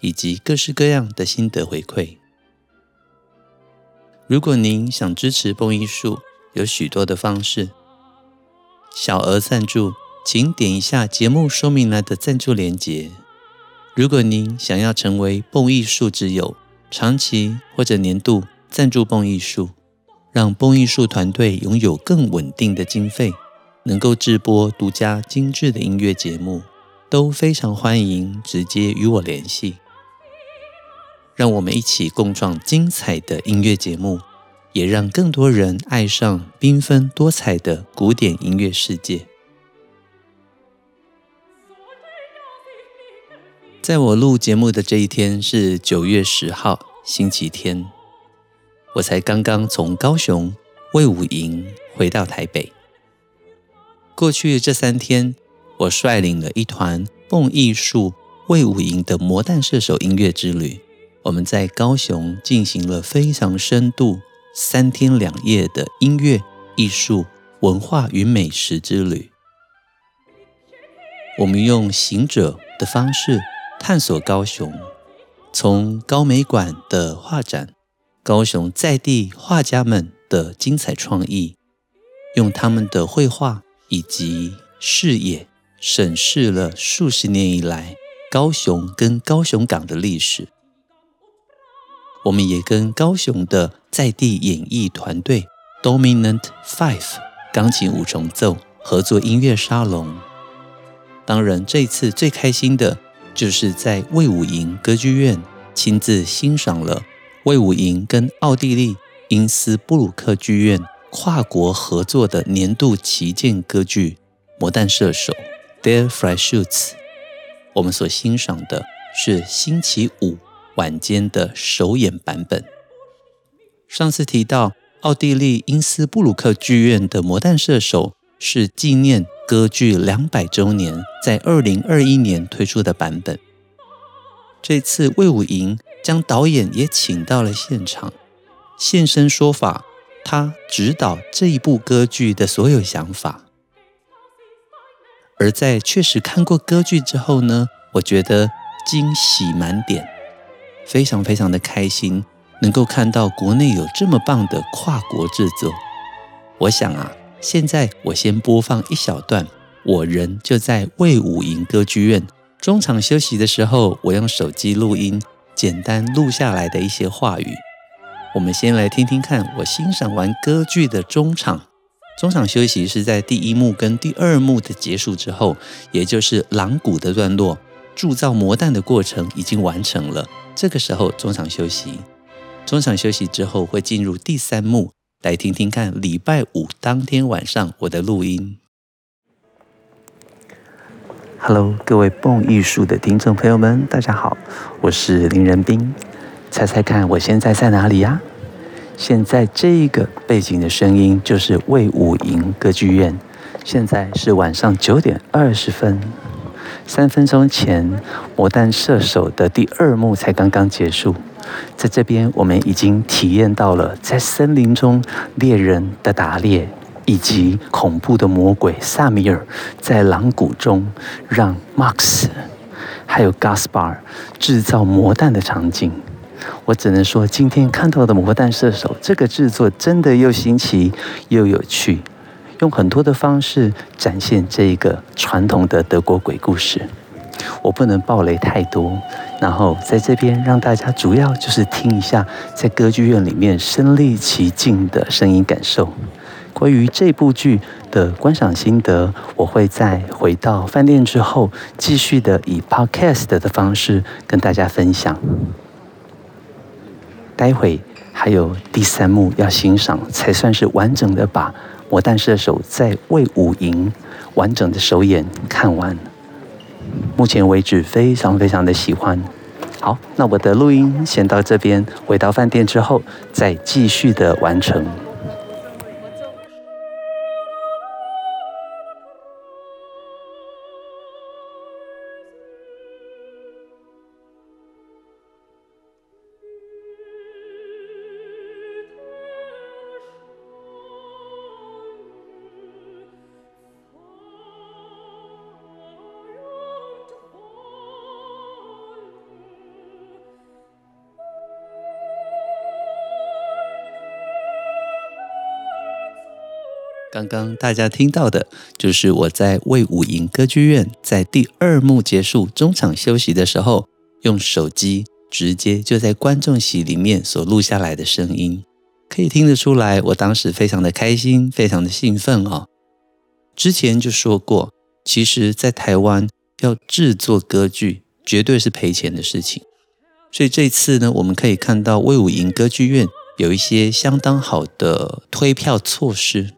以及各式各样的心得回馈。如果您想支持蹦艺术，有许多的方式。小额赞助，请点一下节目说明栏的赞助链接。如果您想要成为蹦艺术之友，长期或者年度赞助蹦艺术，让蹦艺术团队拥有更稳定的经费，能够制播独家精致的音乐节目，都非常欢迎直接与我联系。让我们一起共创精彩的音乐节目，也让更多人爱上缤纷多彩的古典音乐世界。在我录节目的这一天是九月十号，星期天，我才刚刚从高雄魏武营回到台北。过去这三天，我率领了一团蹦艺术魏武营的魔弹射手音乐之旅。我们在高雄进行了非常深度三天两夜的音乐、艺术、文化与美食之旅。我们用行者的方式探索高雄，从高美馆的画展、高雄在地画家们的精彩创意，用他们的绘画以及视野审视了数十年以来高雄跟高雄港的历史。我们也跟高雄的在地演艺团队 Dominant Five 钢琴五重奏合作音乐沙龙。当然，这次最开心的就是在魏武营歌剧院亲自欣赏了魏武营跟奥地利因斯布鲁克剧院跨国合作的年度旗舰歌剧《魔弹射手》Der Freischütz。我们所欣赏的是星期五。晚间的首演版本。上次提到，奥地利因斯布鲁克剧院的《魔弹射手》是纪念歌剧两百周年，在二零二一年推出的版本。这次魏武营将导演也请到了现场，现身说法，他指导这一部歌剧的所有想法。而在确实看过歌剧之后呢，我觉得惊喜满点。非常非常的开心，能够看到国内有这么棒的跨国制作。我想啊，现在我先播放一小段，我人就在魏武营歌剧院中场休息的时候，我用手机录音，简单录下来的一些话语。我们先来听听看，我欣赏完歌剧的中场，中场休息是在第一幕跟第二幕的结束之后，也就是狼谷的段落，铸造魔弹的过程已经完成了。这个时候中场休息，中场休息之后会进入第三幕，来听听看礼拜五当天晚上我的录音。Hello，各位蹦艺术的听众朋友们，大家好，我是林仁斌。猜猜看，我现在在哪里呀？现在这个背景的声音就是魏武营歌剧院，现在是晚上九点二十分。三分钟前，《魔弹射手》的第二幕才刚刚结束，在这边我们已经体验到了在森林中猎人的打猎，以及恐怖的魔鬼萨米尔在狼谷中让 Max 还有 Gaspar 制造魔弹的场景。我只能说，今天看到的《魔弹射手》这个制作真的又新奇又有趣。用很多的方式展现这一个传统的德国鬼故事，我不能爆雷太多，然后在这边让大家主要就是听一下在歌剧院里面身历其境的声音感受。关于这部剧的观赏心得，我会在回到饭店之后继续的以 podcast 的方式跟大家分享。待会还有第三幕要欣赏，才算是完整的把。我但是的手在魏武营完整的首演看完，目前为止非常非常的喜欢。好，那我的录音先到这边，回到饭店之后再继续的完成。刚刚大家听到的，就是我在魏武营歌剧院在第二幕结束中场休息的时候，用手机直接就在观众席里面所录下来的声音，可以听得出来，我当时非常的开心，非常的兴奋哦。之前就说过，其实，在台湾要制作歌剧，绝对是赔钱的事情，所以这次呢，我们可以看到魏武营歌剧院有一些相当好的推票措施。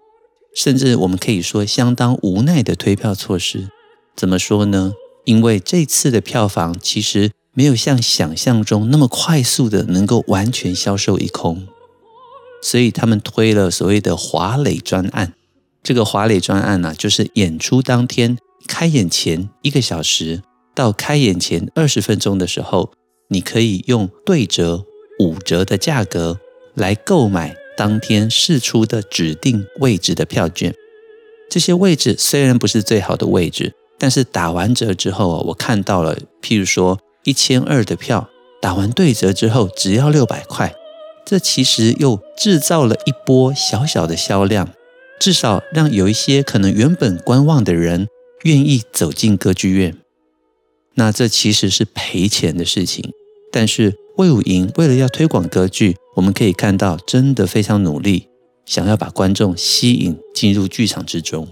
甚至我们可以说相当无奈的推票措施，怎么说呢？因为这次的票房其实没有像想象中那么快速的能够完全销售一空，所以他们推了所谓的华磊专案。这个华磊专案呢、就是演出当天开演前一个小时到开演前二十分钟的时候，你可以用对折五折的价格来购买。当天释出的指定位置的票券，这些位置虽然不是最好的位置，但是打完折之后啊，我看到了，譬如说一千二的票，打完对折之后只要六百块，这其实又制造了一波小小的销量，至少让有一些可能原本观望的人愿意走进歌剧院。那这其实是赔钱的事情，但是魏武营为了要推广歌剧。我们可以看到，真的非常努力，想要把观众吸引进入剧场之中。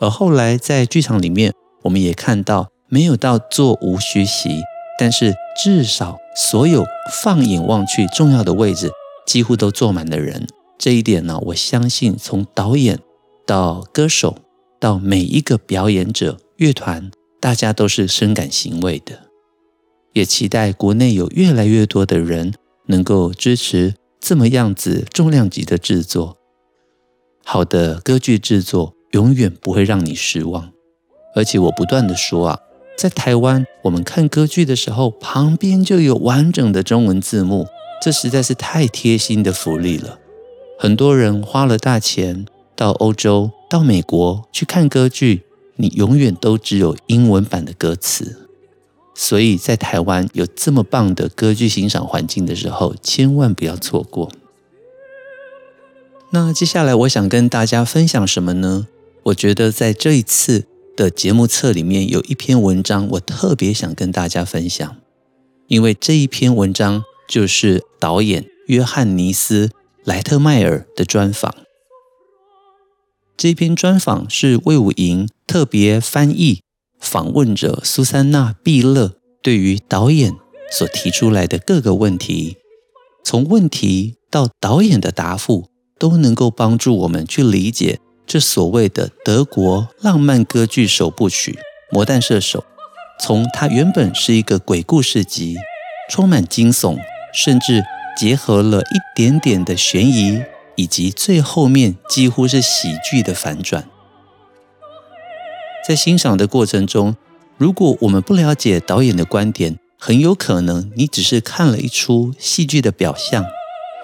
而后来在剧场里面，我们也看到，没有到座无虚席，但是至少所有放眼望去重要的位置，几乎都坐满了人。这一点呢，我相信从导演到歌手到每一个表演者、乐团，大家都是深感欣慰的。也期待国内有越来越多的人能够支持这么样子重量级的制作。好的歌剧制作永远不会让你失望。而且我不断的说啊，在台湾我们看歌剧的时候，旁边就有完整的中文字幕，这实在是太贴心的福利了。很多人花了大钱到欧洲、到美国去看歌剧，你永远都只有英文版的歌词。所以在台湾有这么棒的歌剧欣赏环境的时候，千万不要错过。那接下来我想跟大家分享什么呢？我觉得在这一次的节目册里面有一篇文章，我特别想跟大家分享，因为这一篇文章就是导演约翰尼斯·莱特迈尔的专访。这篇专访是魏武营特别翻译。访问者苏珊娜·毕勒对于导演所提出来的各个问题，从问题到导演的答复，都能够帮助我们去理解这所谓的德国浪漫歌剧首部曲《魔弹射手》。从它原本是一个鬼故事集，充满惊悚，甚至结合了一点点的悬疑，以及最后面几乎是喜剧的反转。在欣赏的过程中，如果我们不了解导演的观点，很有可能你只是看了一出戏剧的表象。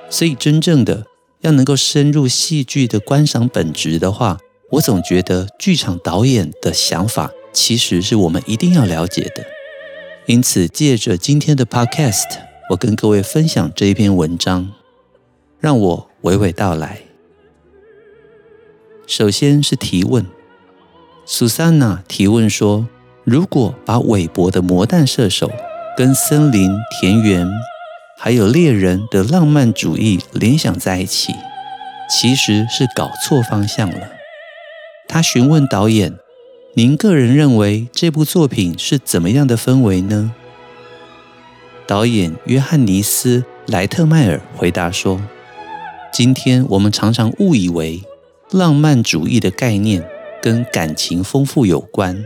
所以，真正的要能够深入戏剧的观赏本质的话，我总觉得剧场导演的想法其实是我们一定要了解的。因此，借着今天的 Podcast，我跟各位分享这一篇文章，让我娓娓道来。首先是提问。苏珊娜提问说：“如果把韦伯的魔弹射手跟森林、田园，还有猎人的浪漫主义联想在一起，其实是搞错方向了。”他询问导演：“您个人认为这部作品是怎么样的氛围呢？”导演约翰尼斯·莱特迈尔回答说：“今天我们常常误以为浪漫主义的概念。”跟感情丰富有关，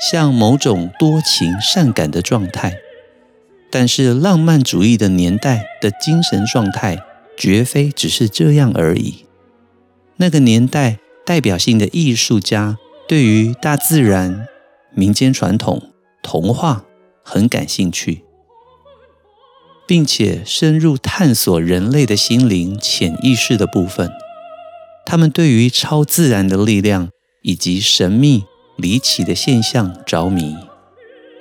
像某种多情善感的状态。但是浪漫主义的年代的精神状态，绝非只是这样而已。那个年代代表性的艺术家，对于大自然、民间传统、童话很感兴趣，并且深入探索人类的心灵潜意识的部分。他们对于超自然的力量以及神秘离奇的现象着迷。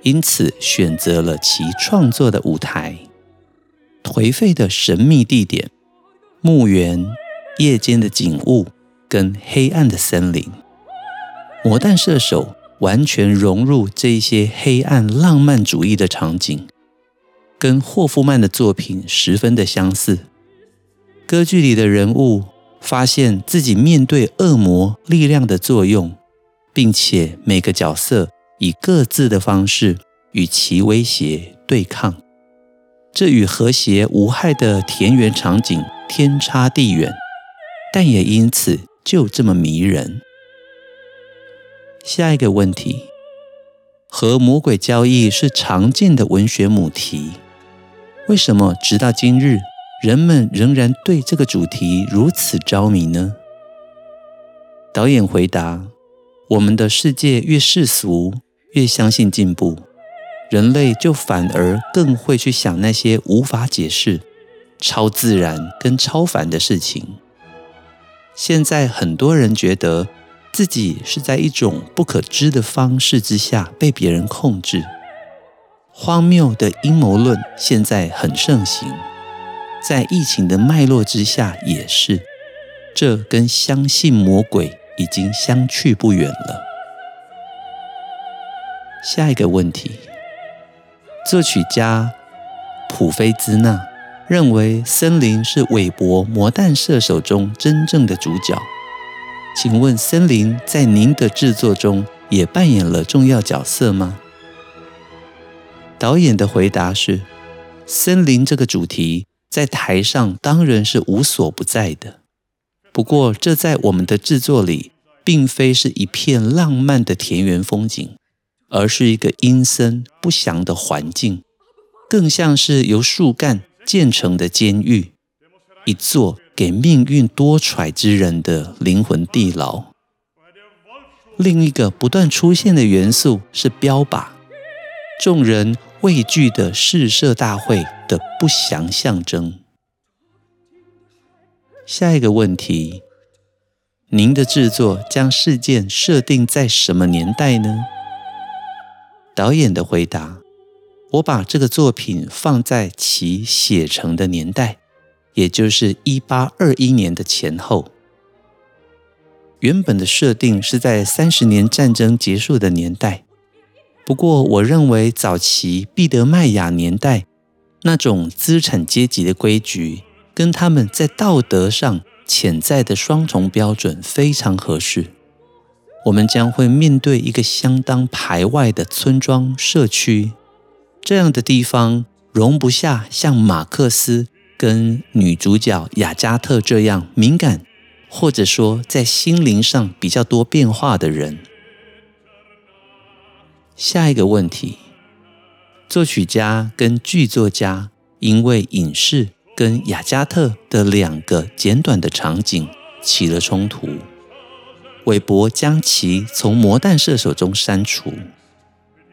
因此，选择了其创作的舞台：颓废的神秘地点、墓园、夜间的景物跟黑暗的森林。魔弹射手完全融入这些黑暗浪漫主义的场景，跟霍夫曼的作品十分的相似。歌剧里的人物发现自己面对恶魔力量的作用，并且每个角色。以各自的方式与其威胁对抗，这与和谐无害的田园场景天差地远，但也因此就这么迷人。下一个问题：和魔鬼交易是常见的文学母题，为什么直到今日，人们仍然对这个主题如此着迷呢？导演回答：我们的世界越世俗。越相信进步，人类就反而更会去想那些无法解释、超自然跟超凡的事情。现在很多人觉得自己是在一种不可知的方式之下被别人控制，荒谬的阴谋论现在很盛行，在疫情的脉络之下也是，这跟相信魔鬼已经相去不远了。下一个问题，作曲家普菲兹纳认为森林是韦伯《魔弹射手》中真正的主角。请问，森林在您的制作中也扮演了重要角色吗？导演的回答是：森林这个主题在台上当然是无所不在的，不过这在我们的制作里，并非是一片浪漫的田园风景。而是一个阴森不祥的环境，更像是由树干建成的监狱，一座给命运多舛之人的灵魂地牢。另一个不断出现的元素是标靶，众人畏惧的试射大会的不祥象征。下一个问题，您的制作将事件设定在什么年代呢？导演的回答：“我把这个作品放在其写成的年代，也就是一八二一年的前后。原本的设定是在三十年战争结束的年代，不过我认为早期毕德麦亚年代那种资产阶级的规矩，跟他们在道德上潜在的双重标准非常合适。”我们将会面对一个相当排外的村庄社区，这样的地方容不下像马克思跟女主角雅加特这样敏感，或者说在心灵上比较多变化的人。下一个问题：作曲家跟剧作家因为影视跟雅加特的两个简短的场景起了冲突。韦伯将其从《魔弹射手》中删除，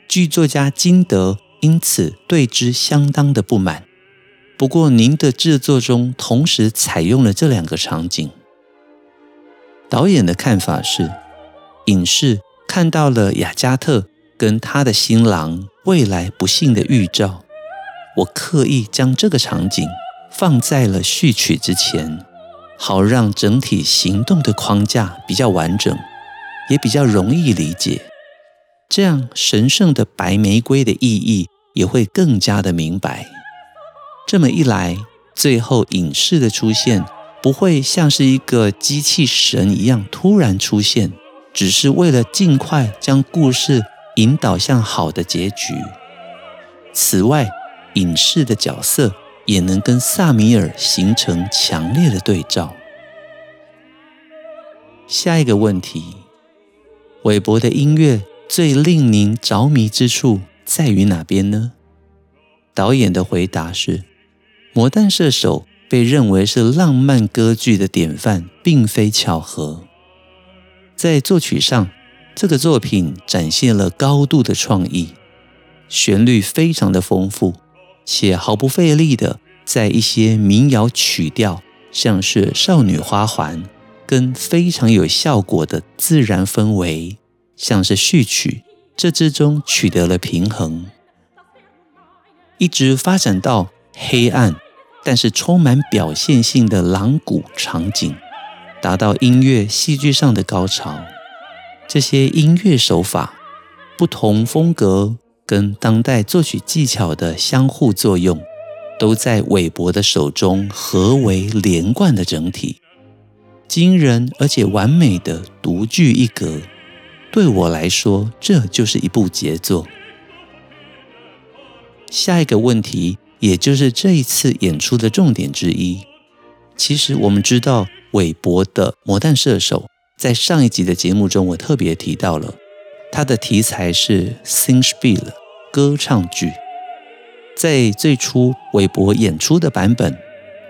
剧作家金德因此对之相当的不满。不过，您的制作中同时采用了这两个场景。导演的看法是，影视看到了雅加特跟他的新郎未来不幸的预兆。我刻意将这个场景放在了序曲之前。好让整体行动的框架比较完整，也比较容易理解。这样神圣的白玫瑰的意义也会更加的明白。这么一来，最后隐士的出现不会像是一个机器神一样突然出现，只是为了尽快将故事引导向好的结局。此外，隐士的角色。也能跟萨米尔形成强烈的对照。下一个问题：韦伯的音乐最令您着迷之处在于哪边呢？导演的回答是：《魔弹射手》被认为是浪漫歌剧的典范，并非巧合。在作曲上，这个作品展现了高度的创意，旋律非常的丰富，且毫不费力的在一些民谣曲调，像是《少女花环》，跟非常有效果的自然氛围，像是序曲，这之中取得了平衡。一直发展到黑暗，但是充满表现性的朗古场景，达到音乐戏剧上的高潮。这些音乐手法、不同风格跟当代作曲技巧的相互作用，都在韦伯的手中合为连贯的整体，惊人而且完美的独具一格。对我来说，这就是一部杰作。下一个问题，也就是这一次演出的重点之一。其实我们知道，韦伯的《魔弹射手》在上一集的节目中，我特别提到了，它的题材是 Singspiel 歌唱剧。在最初韦伯演出的版本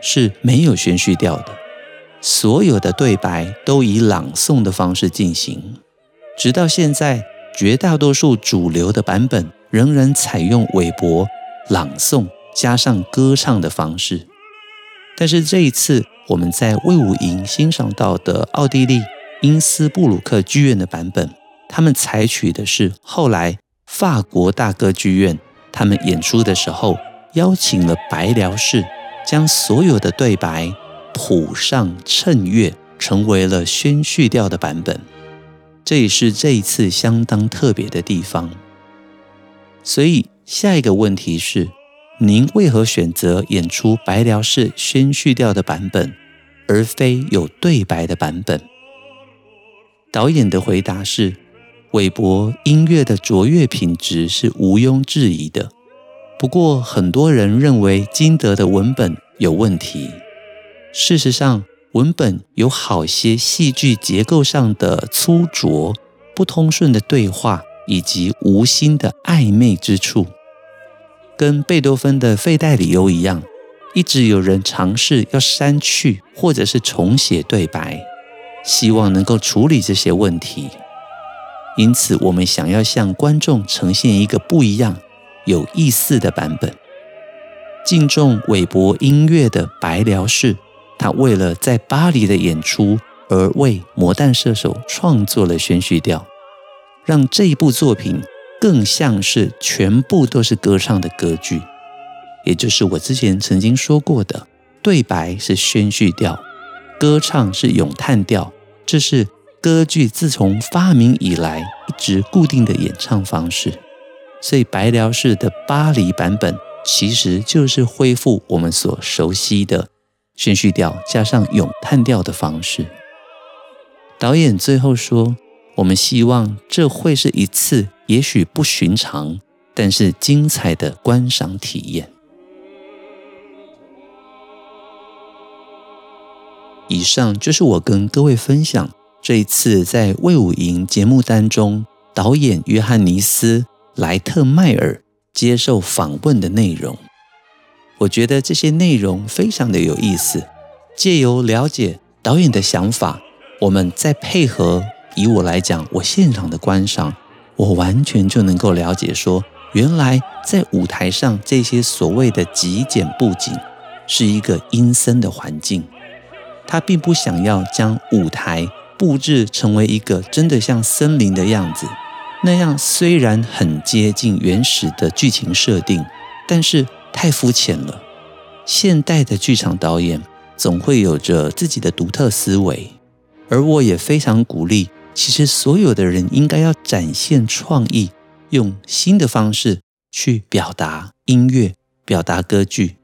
是没有宣叙调的，所有的对白都以朗诵的方式进行。直到现在，绝大多数主流的版本。仍然采用韦伯朗诵加上歌唱的方式，但是这一次我们在魏武营欣赏到的奥地利因斯布鲁克剧院的版本，他们采取的是后来法国大歌剧院他们演出的时候邀请了白辽士，将所有的对白谱上衬乐，成为了宣叙调的版本。这也是这一次相当特别的地方。所以下一个问题是，您为何选择演出白辽士宣叙调的版本，而非有对白的版本？导演的回答是：韦伯音乐的卓越品质是毋庸置疑的。不过，很多人认为金德的文本有问题。事实上，文本有好些戏剧结构上的粗拙、不通顺的对话。以及无心的暧昧之处，跟贝多芬的费代里欧一样，一直有人尝试要删去或者是重写对白，希望能够处理这些问题。因此，我们想要向观众呈现一个不一样、有意思的版本。敬重韦伯音乐的白辽士，他为了在巴黎的演出而为《魔弹射手》创作了宣叙调。让这一部作品更像是全部都是歌唱的歌剧，也就是我之前曾经说过的，对白是宣叙调，歌唱是咏叹调，这是歌剧自从发明以来一直固定的演唱方式。所以白辽士的巴黎版本其实就是恢复我们所熟悉的宣叙调加上咏叹调的方式。导演最后说。我们希望这会是一次也许不寻常，但是精彩的观赏体验。以上就是我跟各位分享这一次在魏武营节目当中，导演约翰尼斯·莱特迈尔接受访问的内容。我觉得这些内容非常的有意思，借由了解导演的想法，我们再配合。以我来讲，我现场的观赏，我完全就能够了解说，原来在舞台上这些所谓的极简布景，是一个阴森的环境。他并不想要将舞台布置成为一个真的像森林的样子，那样虽然很接近原始的剧情设定，但是太肤浅了。现代的剧场导演总会有着自己的独特思维，而我也非常鼓励。其实，所有的人应该要展现创意，用新的方式去表达音乐、表达歌剧。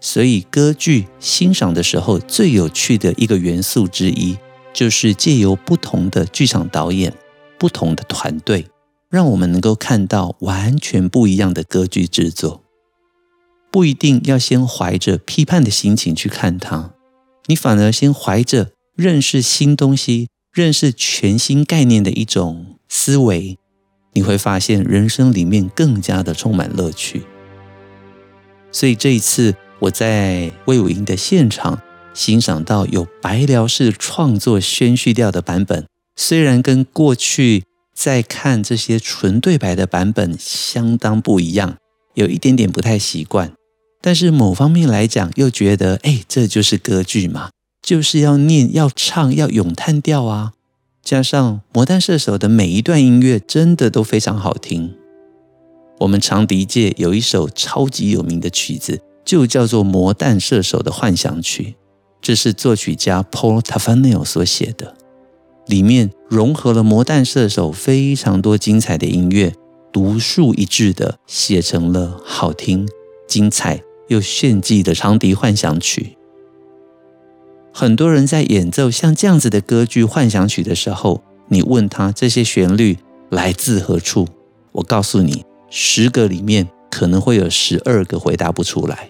所以，歌剧欣赏的时候，最有趣的一个元素之一，就是借由不同的剧场导演、不同的团队，让我们能够看到完全不一样的歌剧制作。不一定要先怀着批判的心情去看它，你反而先怀着认识新东西。认识全新概念的一种思维，你会发现人生里面更加的充满乐趣。所以这一次我在魏武英的现场欣赏到有白辽式创作宣叙调的版本，虽然跟过去在看这些纯对白的版本相当不一样，有一点点不太习惯，但是某方面来讲又觉得，哎，这就是歌剧嘛，就是要念、要唱、要咏叹调啊。加上《魔弹射手》的每一段音乐真的都非常好听。我们长笛界有一首超级有名的曲子，就叫做《魔弹射手的幻想曲》，这是作曲家 Paul Taffanel 所写的，里面融合了《魔弹射手》非常多精彩的音乐，独树一帜的写成了好听、精彩又炫技的长笛幻想曲。很多人在演奏像这样子的歌剧幻想曲的时候，你问他这些旋律来自何处，我告诉你，十个里面可能会有十二个回答不出来。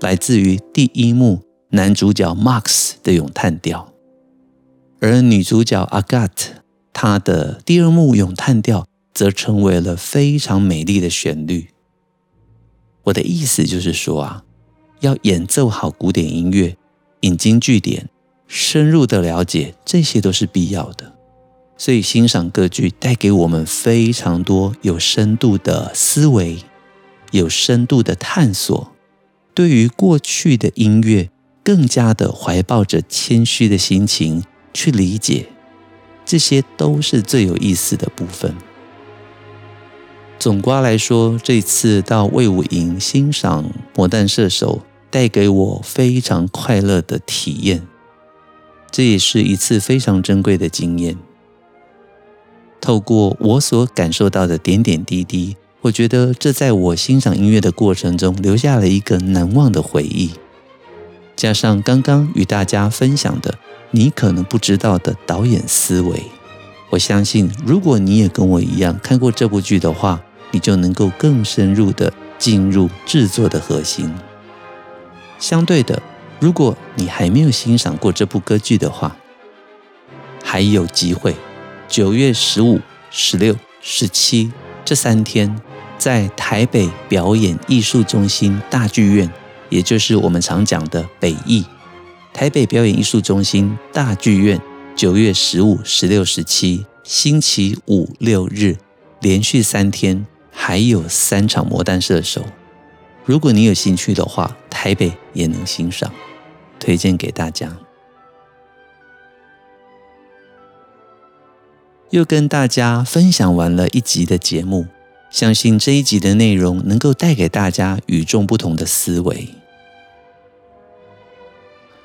来自于第一幕男主角 Max 的咏叹调，而女主角 Agathe 她的第二幕咏叹调，则成为了非常美丽的旋律。我的意思就是说啊，要演奏好古典音乐，引经据典。深入的了解，这些都是必要的。所以欣赏歌剧带给我们非常多有深度的思维，有深度的探索。对于过去的音乐，更加的怀抱着谦虚的心情去理解，这些都是最有意思的部分。总括来说，这次到魏武营欣赏《魔弹射手》，带给我非常快乐的体验。这也是一次非常珍贵的经验。透过我所感受到的点点滴滴，我觉得这在我欣赏音乐的过程中留下了一个难忘的回忆。加上刚刚与大家分享的你可能不知道的导演思维，我相信如果你也跟我一样看过这部剧的话，你就能够更深入的进入制作的核心。相对的。如果你还没有欣赏过这部歌剧的话，还有机会。九月十五、十六、十七这三天，在台北表演艺术中心大剧院，也就是我们常讲的北艺，台北表演艺术中心大剧院，九月十五、十六、十七，星期五六日，连续三天，还有三场《魔弹射手》。如果你有兴趣的话，台北也能欣赏。推荐给大家。又跟大家分享完了一集的节目，相信这一集的内容能够带给大家与众不同的思维。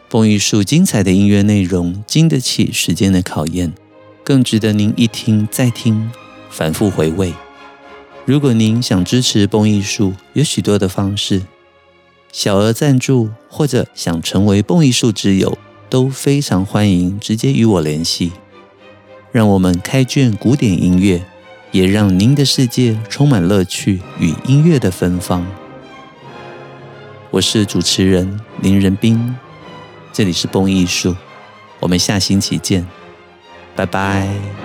蹦艺术精彩的音乐内容，经得起时间的考验，更值得您一听再听，反复回味。如果您想支持蹦艺术，有许多的方式。小额赞助或者想成为蹦艺术之友，都非常欢迎直接与我联系。让我们开卷古典音乐，也让您的世界充满乐趣与音乐的芬芳。我是主持人林仁斌，这里是蹦艺术，我们下星期见，拜拜。